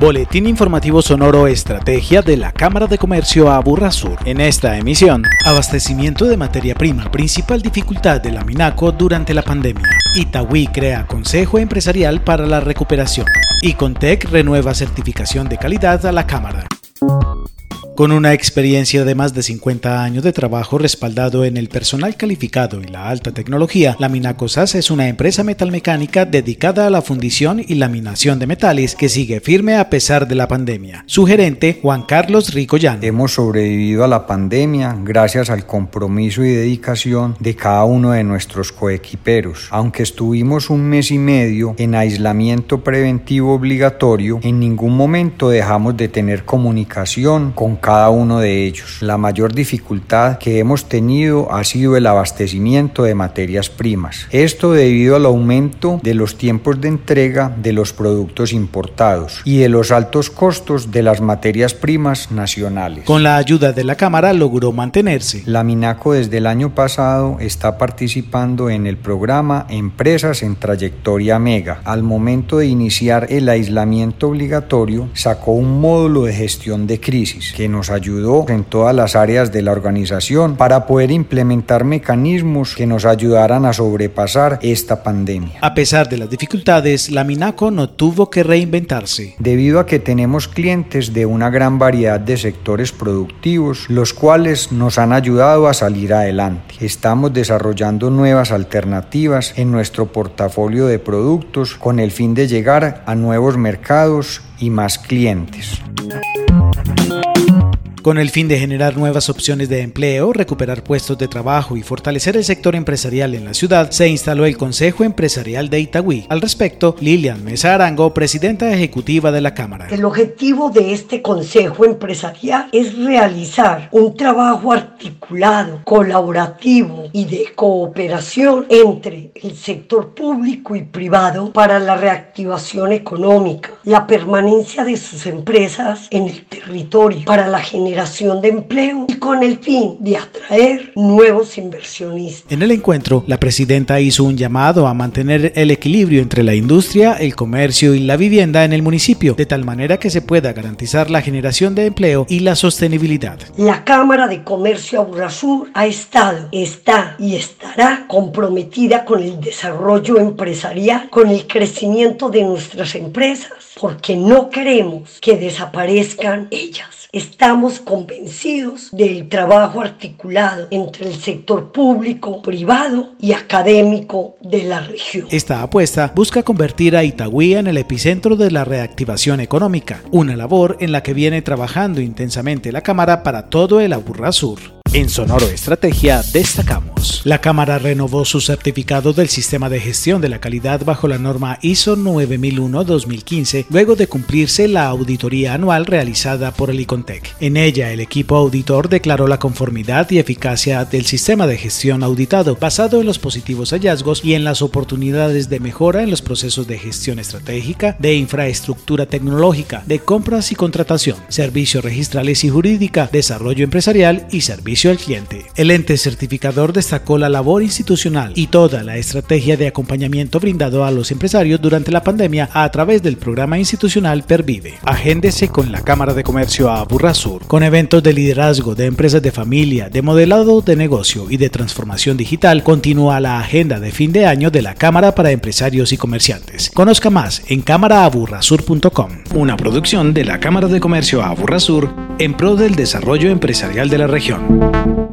Boletín informativo sonoro Estrategia de la Cámara de Comercio Aburra Sur. En esta emisión, abastecimiento de materia prima, principal dificultad de la Minaco durante la pandemia. Itaúí crea Consejo Empresarial para la Recuperación. Y renueva certificación de calidad a la Cámara. Con una experiencia de más de 50 años de trabajo respaldado en el personal calificado y la alta tecnología, la Minacosas es una empresa metalmecánica dedicada a la fundición y laminación de metales que sigue firme a pesar de la pandemia. Su gerente, Juan Carlos Ricoyan. Hemos sobrevivido a la pandemia gracias al compromiso y dedicación de cada uno de nuestros coequiperos. Aunque estuvimos un mes y medio en aislamiento preventivo obligatorio, en ningún momento dejamos de tener comunicación con cada cada uno de ellos. La mayor dificultad que hemos tenido ha sido el abastecimiento de materias primas. Esto debido al aumento de los tiempos de entrega de los productos importados y de los altos costos de las materias primas nacionales. Con la ayuda de la Cámara logró mantenerse. La Minaco desde el año pasado está participando en el programa Empresas en Trayectoria Mega. Al momento de iniciar el aislamiento obligatorio, sacó un módulo de gestión de crisis que nos nos ayudó en todas las áreas de la organización para poder implementar mecanismos que nos ayudaran a sobrepasar esta pandemia. A pesar de las dificultades, la Minaco no tuvo que reinventarse. Debido a que tenemos clientes de una gran variedad de sectores productivos, los cuales nos han ayudado a salir adelante. Estamos desarrollando nuevas alternativas en nuestro portafolio de productos con el fin de llegar a nuevos mercados y más clientes. Con el fin de generar nuevas opciones de empleo, recuperar puestos de trabajo y fortalecer el sector empresarial en la ciudad, se instaló el Consejo Empresarial de Itagüí. Al respecto, Lilian Mesa Arango, presidenta ejecutiva de la Cámara. El objetivo de este Consejo Empresarial es realizar un trabajo articulado, colaborativo y de cooperación entre el sector público y privado para la reactivación económica, la permanencia de sus empresas en el territorio, para la generación generación de empleo y con el fin de atraer nuevos inversionistas. En el encuentro, la presidenta hizo un llamado a mantener el equilibrio entre la industria, el comercio y la vivienda en el municipio, de tal manera que se pueda garantizar la generación de empleo y la sostenibilidad. La Cámara de Comercio Aburrasur ha estado, está y estará comprometida con el desarrollo empresarial, con el crecimiento de nuestras empresas, porque no queremos que desaparezcan ellas. Estamos convencidos del trabajo articulado entre el sector público, privado y académico de la región. Esta apuesta busca convertir a Itagüí en el epicentro de la reactivación económica, una labor en la que viene trabajando intensamente la Cámara para todo el Aburrá Sur. En Sonoro Estrategia destacamos. La Cámara renovó su certificado del sistema de gestión de la calidad bajo la norma ISO 9001-2015 luego de cumplirse la auditoría anual realizada por el ICONTEC. En ella, el equipo auditor declaró la conformidad y eficacia del sistema de gestión auditado basado en los positivos hallazgos y en las oportunidades de mejora en los procesos de gestión estratégica, de infraestructura tecnológica, de compras y contratación, servicios registrales y jurídica, desarrollo empresarial y servicios al cliente. El ente certificador destacó la labor institucional y toda la estrategia de acompañamiento brindado a los empresarios durante la pandemia a través del programa institucional Pervive. Agéndese con la Cámara de Comercio a Sur, con eventos de liderazgo de empresas de familia, de modelado de negocio y de transformación digital. Continúa la agenda de fin de año de la Cámara para Empresarios y Comerciantes. Conozca más en cámaraaburrasur.com, una producción de la Cámara de Comercio a Sur en pro del desarrollo empresarial de la región.